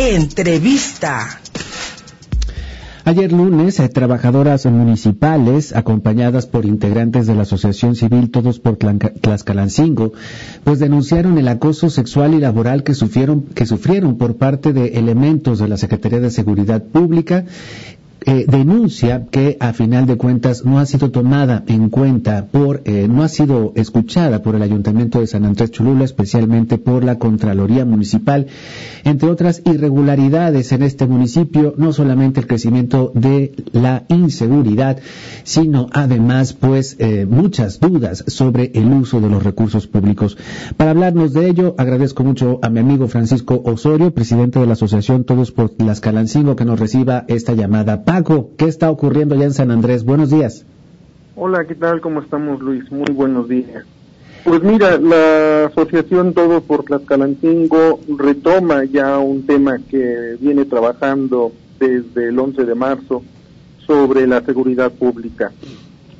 Entrevista. Ayer lunes, eh, trabajadoras municipales, acompañadas por integrantes de la Asociación Civil Todos por Tlaxcalancingo, pues denunciaron el acoso sexual y laboral que sufrieron, que sufrieron por parte de elementos de la Secretaría de Seguridad Pública eh, denuncia que a final de cuentas no ha sido tomada en cuenta por, eh, no ha sido escuchada por el Ayuntamiento de San Andrés Cholula, especialmente por la Contraloría Municipal, entre otras irregularidades en este municipio, no solamente el crecimiento de la inseguridad, sino además, pues, eh, muchas dudas sobre el uso de los recursos públicos. Para hablarnos de ello, agradezco mucho a mi amigo Francisco Osorio, presidente de la Asociación Todos por las Calancingo, que nos reciba esta llamada Paco, ¿qué está ocurriendo ya en San Andrés? Buenos días. Hola, ¿qué tal? ¿Cómo estamos, Luis? Muy buenos días. Pues mira, la asociación Todo por Tlaxcalancingo retoma ya un tema que viene trabajando desde el 11 de marzo sobre la seguridad pública,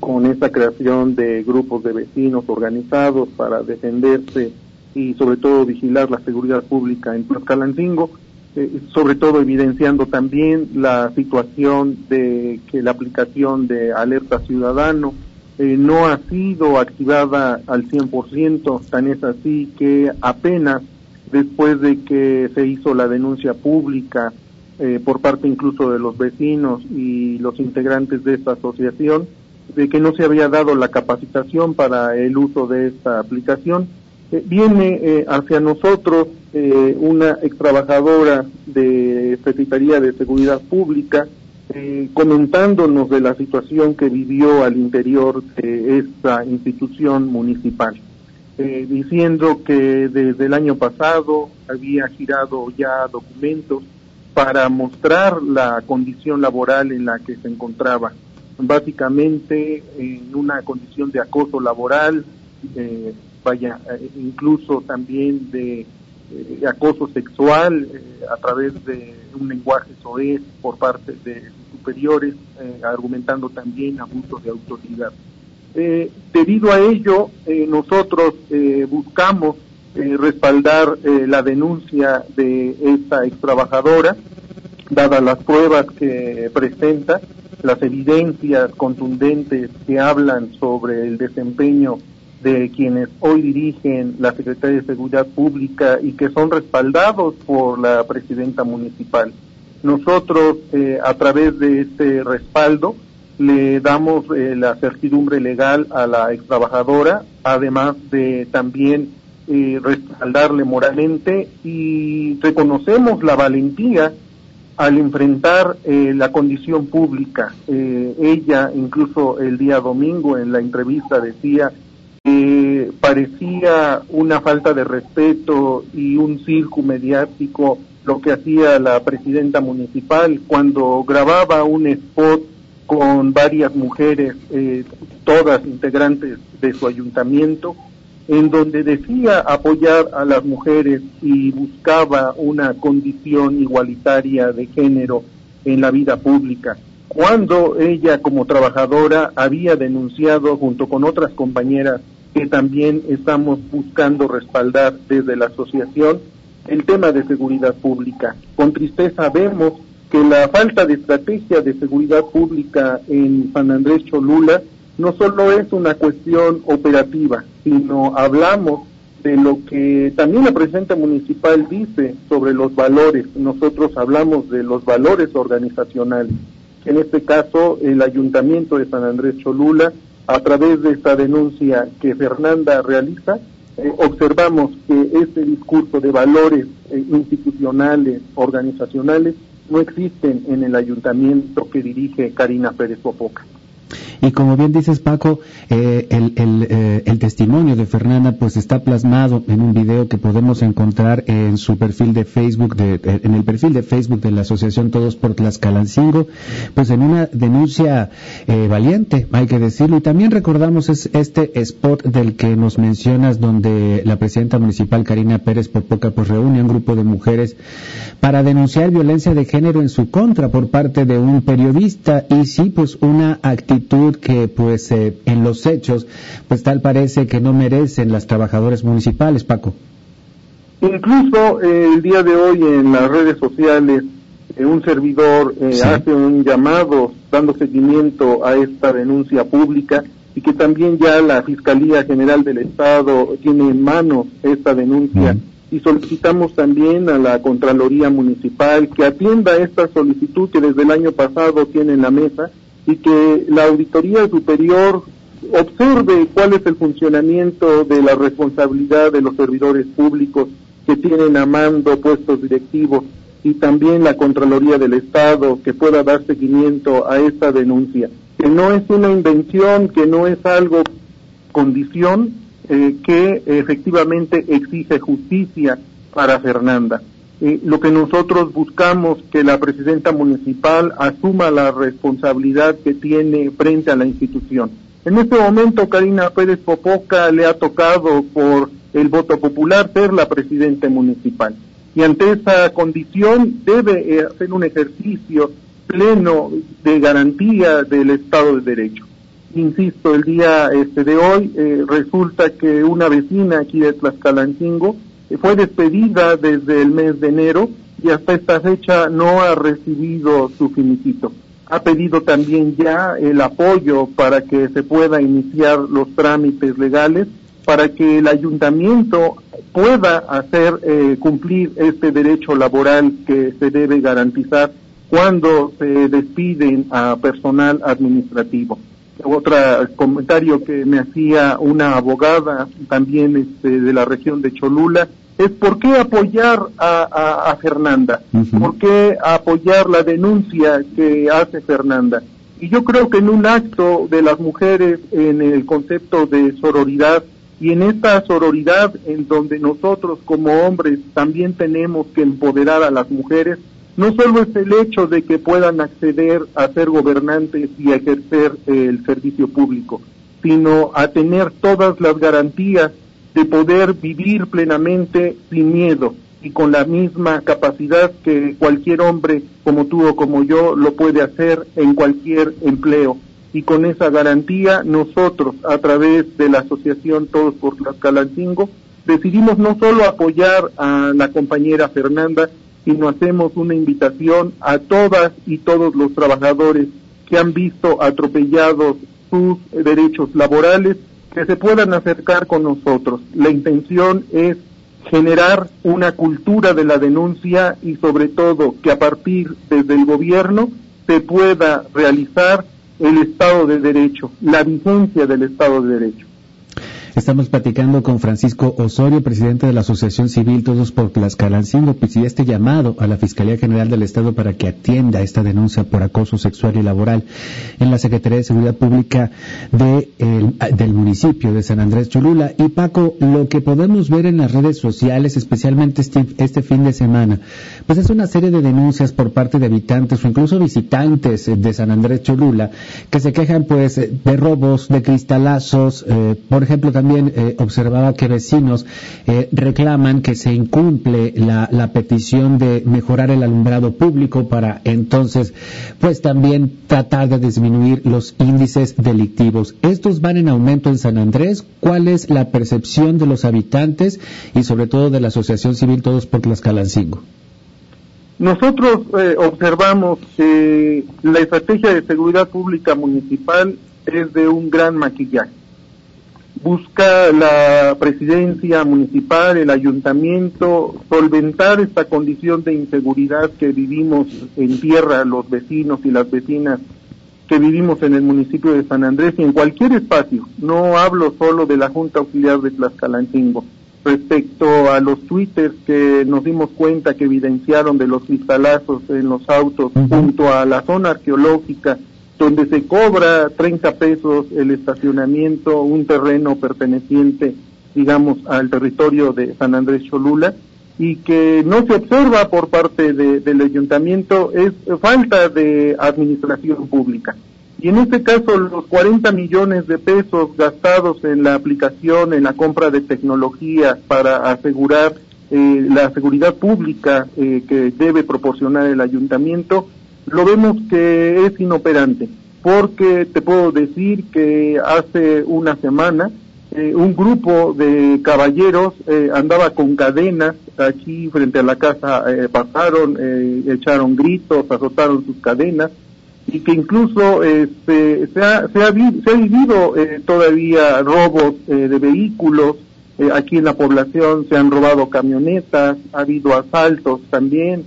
con esta creación de grupos de vecinos organizados para defenderse y sobre todo vigilar la seguridad pública en Tlaxcalancingo eh, sobre todo evidenciando también la situación de que la aplicación de alerta ciudadano eh, no ha sido activada al 100%, tan es así que apenas después de que se hizo la denuncia pública eh, por parte incluso de los vecinos y los integrantes de esta asociación, de que no se había dado la capacitación para el uso de esta aplicación, viene hacia nosotros eh, una ex trabajadora de Secretaría de Seguridad Pública eh, comentándonos de la situación que vivió al interior de esta institución municipal, eh, diciendo que desde el año pasado había girado ya documentos para mostrar la condición laboral en la que se encontraba, básicamente en una condición de acoso laboral, vaya, incluso también de eh, acoso sexual eh, a través de un lenguaje soez por parte de superiores, eh, argumentando también abuso de autoridad. debido a ello, nosotros buscamos respaldar la denuncia de esta ex trabajadora, dadas las pruebas que presenta, las evidencias contundentes que hablan sobre el desempeño de quienes hoy dirigen la Secretaría de Seguridad Pública y que son respaldados por la presidenta municipal. Nosotros, eh, a través de este respaldo, le damos eh, la certidumbre legal a la ex trabajadora, además de también eh, respaldarle moralmente y reconocemos la valentía al enfrentar la condición pública. ella, incluso el día domingo en la entrevista, decía parecía una falta de respeto y un circo mediático lo que hacía la presidenta municipal cuando grababa un spot con varias mujeres, eh, todas integrantes de su ayuntamiento, en donde decía apoyar a las mujeres y buscaba una condición igualitaria de género en la vida pública. Cuando ella como trabajadora había denunciado junto con otras compañeras que también estamos buscando respaldar desde la asociación el tema de seguridad pública. Con tristeza vemos que la falta de estrategia de seguridad pública en San Andrés Cholula no solo es una cuestión operativa, sino hablamos de lo que también la presidenta municipal dice sobre los valores. Nosotros hablamos de los valores organizacionales. En este caso, el ayuntamiento de San Andrés Cholula a través de esta denuncia que Fernanda realiza, eh, observamos que este discurso de valores eh, institucionales, organizacionales, no existen en el ayuntamiento que dirige Karina Pérez Popoca. Y como bien dices, Paco, eh, eh, el, testimonio de Fernanda pues está plasmado en un video que podemos encontrar en su perfil de Facebook, de, en el perfil de Facebook de la Asociación Todos por Tlaxcalancingo, pues en una denuncia eh, valiente, hay que decirlo. Y también recordamos este spot del que nos mencionas, donde la presidenta municipal Karina Pérez Popoca pues reúne a un grupo de mujeres para denunciar violencia de género en su contra por parte de un periodista y sí, pues una actitud que pues eh, en los hechos pues tal parece que no merecen las trabajadoras municipales, Paco. Incluso eh, el día de hoy en las redes sociales eh, un servidor eh, hace un llamado dando seguimiento a esta denuncia pública y que también ya la Fiscalía General del Estado tiene en manos esta denuncia. Y solicitamos también a la Contraloría Municipal que atienda esta solicitud que desde el año pasado tiene en la mesa y que la Auditoría Superior observe cuál es el funcionamiento de la responsabilidad de los servidores públicos que tienen a mando puestos directivos y también la Contraloría del Estado que pueda dar seguimiento a esta denuncia, que no es una invención, que no es algo condición eh, que efectivamente exige justicia para Fernanda. Eh, lo que nosotros buscamos que la presidenta municipal asuma la responsabilidad que tiene frente a la institución. En este momento, Karina Pérez Popoca le ha tocado por el voto popular ser la presidenta municipal. Y ante esa condición debe eh, hacer un ejercicio pleno de garantía del Estado de Derecho. Insisto, el día este de hoy eh, resulta que una vecina aquí de Tlaxcalancingo fue despedida desde el mes de enero y hasta esta fecha no ha recibido su finiquito ha pedido también ya el apoyo para que se pueda iniciar los trámites legales para que el ayuntamiento pueda hacer eh, cumplir este derecho laboral que se debe garantizar cuando se despiden a personal administrativo. Otro comentario que me hacía una abogada también este, de la región de Cholula es por qué apoyar a, Fernanda, por qué apoyar la denuncia que hace Fernanda. Y yo creo que en un acto de las mujeres en el concepto de sororidad y en esta sororidad en donde nosotros como hombres también tenemos que empoderar a las mujeres, no solo es el hecho de que puedan acceder a ser gobernantes y a ejercer el servicio público, sino a tener todas las garantías de poder vivir plenamente sin miedo y con la misma capacidad que cualquier hombre como tú o como yo lo puede hacer en cualquier empleo. Y con esa garantía nosotros, a través de la asociación Todos por Tlaxcalancingo, decidimos no solo apoyar a la compañera Fernanda, sino hacemos una invitación a todas y todos los trabajadores que han visto atropellados sus derechos laborales que se puedan acercar con nosotros. La intención es generar una cultura de la denuncia y sobre todo que a partir desde el gobierno se pueda realizar el Estado de Derecho, la vigencia del Estado de Derecho. Estamos platicando con Francisco Osorio, presidente de la Asociación Civil Todos por Tlaxcalancingo, pues, y este llamado a la Fiscalía General del Estado para que atienda esta denuncia por acoso sexual y laboral en la Secretaría de Seguridad Pública de del municipio de San Andrés Cholula. Y Paco, lo que podemos ver en las redes sociales, especialmente este, este fin de semana, pues es una serie de denuncias por parte de habitantes o incluso visitantes de San Andrés Cholula que se quejan pues de robos, de cristalazos, eh, por ejemplo también también eh, observaba que vecinos eh, reclaman que se incumple la, la, petición de mejorar el alumbrado público para entonces, pues también tratar de disminuir los índices delictivos. Estos van en aumento en San Andrés. ¿Cuál es la percepción de los habitantes y sobre todo de la Asociación Civil Todos por Tlaxcalancingo? Nosotros eh, observamos que la estrategia de seguridad pública municipal es de un gran maquillaje busca la presidencia municipal, el ayuntamiento, solventar esta condición de inseguridad que vivimos en tierra los vecinos y las vecinas que vivimos en el municipio de San Andrés y en cualquier espacio. No hablo solo de la Junta Auxiliar de Tlaxcalancingo. Respecto a los twitters que nos dimos cuenta que evidenciaron de los cristalazos en los autos junto a la zona arqueológica donde se cobra 30 pesos el estacionamiento, un terreno perteneciente, digamos, al territorio de San Andrés Cholula, y que no se observa por parte del ayuntamiento es falta de administración pública. Y en este caso, los 40 millones de pesos gastados en la aplicación, en la compra de tecnología para asegurar eh, la seguridad pública eh, que debe proporcionar el ayuntamiento, lo vemos que es inoperante, porque te puedo decir que hace una semana eh, un grupo de caballeros eh, andaba con cadenas aquí frente a la casa, eh, pasaron, echaron gritos, azotaron sus cadenas y que incluso este, se, ha, se, ha, se, ha, vivido todavía robos de vehículos, aquí en la población se han robado camionetas, ha habido asaltos también,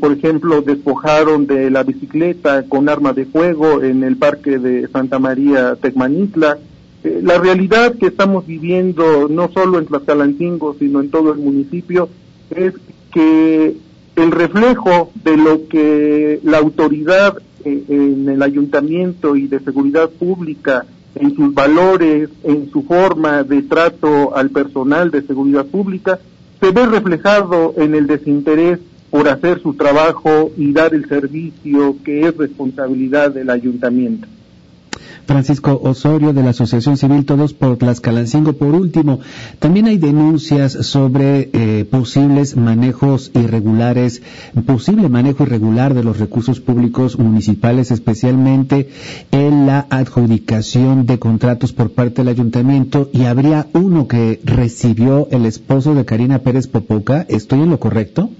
por ejemplo, despojaron de la bicicleta con arma de fuego en el parque de Santa María Tecmanitla, eh, la realidad que estamos viviendo, no solo en Tlaxcalancingo, sino en todo el municipio, es que el reflejo de lo que la autoridad eh, en el ayuntamiento y de seguridad pública, en sus valores, en su forma de trato al personal de seguridad pública, se ve reflejado en el desinterés por hacer su trabajo y dar el servicio que es responsabilidad del ayuntamiento. Francisco Osorio de la Asociación Civil Todos por Tlaxcalancingo. Por último, también hay denuncias sobre eh, posibles manejos irregulares, posible manejo irregular de los recursos públicos municipales, especialmente en la adjudicación de contratos por parte del ayuntamiento y habría uno que recibió el esposo de Karina Pérez Popoca. ¿Estoy en lo correcto?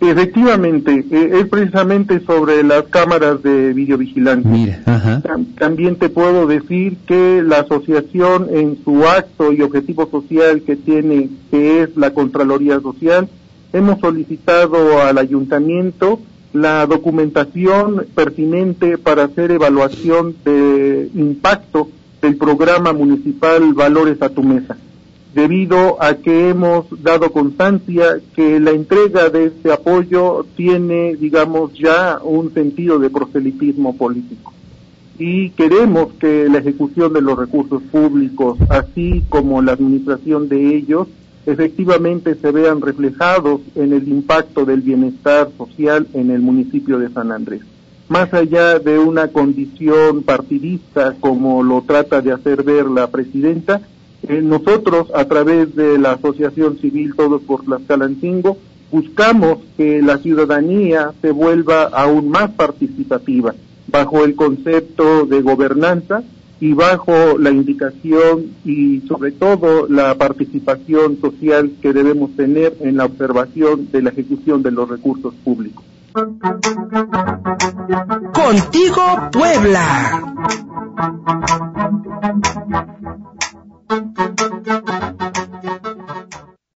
Efectivamente, eh, es precisamente sobre las cámaras de videovigilancia. Mira, También te puedo decir que la asociación en su acto y objetivo social que tiene, que es la Contraloría Social, hemos solicitado al ayuntamiento la documentación pertinente para hacer evaluación de impacto del programa municipal Valores a tu Mesa debido a que hemos dado constancia que la entrega de este apoyo tiene, digamos, ya un sentido de proselitismo político. Y queremos que la ejecución de los recursos públicos, así como la administración de ellos, efectivamente se vean reflejados en el impacto del bienestar social en el municipio de San Andrés. Más allá de una condición partidista como lo trata de hacer ver la presidenta, eh, nosotros, a través de la Asociación Civil Todos por Tlaxcalancingo, buscamos que la ciudadanía se vuelva aún más participativa bajo el concepto de gobernanza y bajo la indicación y sobre todo la participación social que debemos tener en la observación de la ejecución de los recursos públicos. Contigo, Puebla. Thank you.